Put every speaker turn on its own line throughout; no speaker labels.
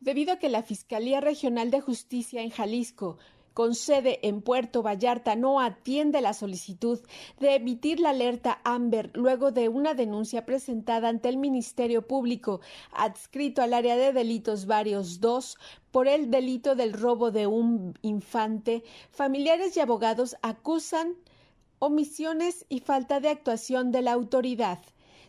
debido a que la Fiscalía Regional de Justicia en Jalisco con sede en Puerto Vallarta no atiende la solicitud de emitir la alerta Amber luego de una denuncia presentada ante el Ministerio Público adscrito al área de delitos varios 2 por el delito del robo de un infante, familiares y abogados acusan omisiones y falta de actuación de la autoridad.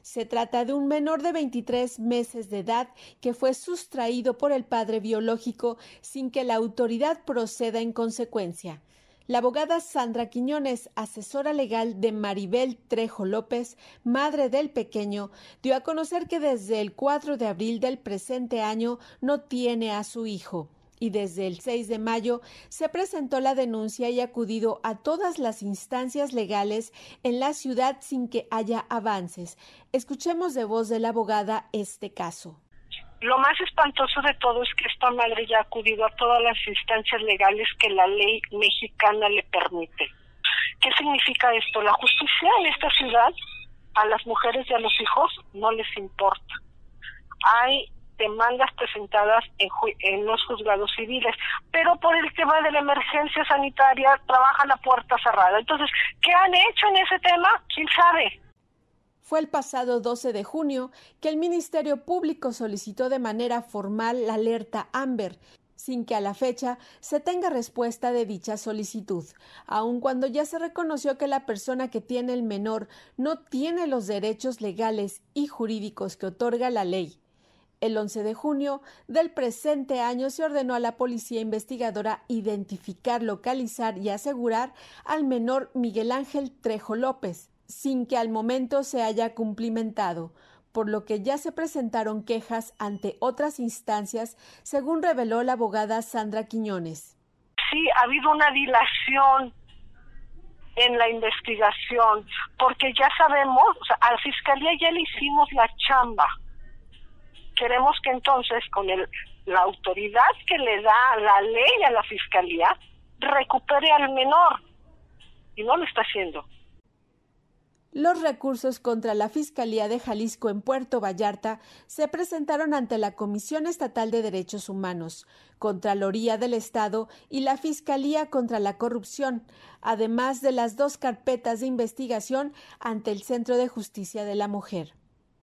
Se trata de un menor de 23 meses de edad que fue sustraído por el padre biológico sin que la autoridad proceda en consecuencia. La abogada Sandra Quiñones, asesora legal de Maribel Trejo López, madre del pequeño, dio a conocer que desde el 4 de abril del presente año no tiene a su hijo y desde el 6 de mayo se presentó la denuncia y acudido a todas las instancias legales en la ciudad sin que haya avances. Escuchemos de voz de la abogada este caso.
Lo más espantoso de todo es que esta madre ya ha acudido a todas las instancias legales que la ley mexicana le permite. ¿Qué significa esto? La justicia en esta ciudad a las mujeres y a los hijos no les importa. Hay demandas presentadas en, los juzgados civiles, pero por el tema de la emergencia sanitaria trabaja la puerta cerrada. Entonces, ¿qué han hecho en ese tema? ¿Quién sabe?
Fue el pasado 12 de junio que el Ministerio Público solicitó de manera formal la alerta Amber, sin que a la fecha se tenga respuesta de dicha solicitud, aun cuando ya se reconoció que la persona que tiene el menor no tiene los derechos legales y jurídicos que otorga la ley. El 11 de junio del presente año se ordenó a la policía investigadora identificar, localizar y asegurar al menor Miguel Ángel Trejo López, sin que al momento se haya cumplimentado, por lo que ya se presentaron quejas ante otras instancias, según reveló la abogada Sandra Quiñones.
Sí, ha habido una dilación en la investigación, porque ya sabemos, o a la fiscalía ya le hicimos la chamba queremos que entonces con el, la autoridad que le da la ley a la fiscalía recupere al menor y no lo está haciendo.
Los recursos contra la Fiscalía de Jalisco en Puerto Vallarta se presentaron ante la Comisión Estatal de Derechos Humanos, Contraloría del Estado y la Fiscalía contra la Corrupción, además de las dos carpetas de investigación ante el Centro de Justicia de la Mujer.